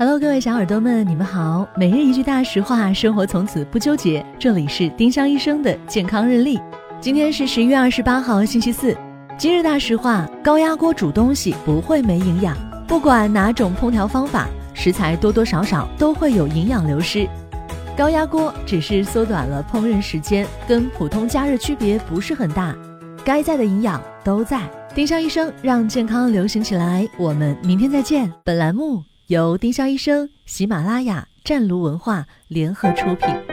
Hello，各位小耳朵们，你们好。每日一句大实话，生活从此不纠结。这里是丁香医生的健康日历。今天是十一月二十八号，星期四。今日大实话：高压锅煮东西不会没营养。不管哪种烹调方法，食材多多少少都会有营养流失。高压锅只是缩短了烹饪时间，跟普通加热区别不是很大。该在的营养都在。丁香医生让健康流行起来。我们明天再见。本栏目。由丁香医生、喜马拉雅、湛庐文化联合出品。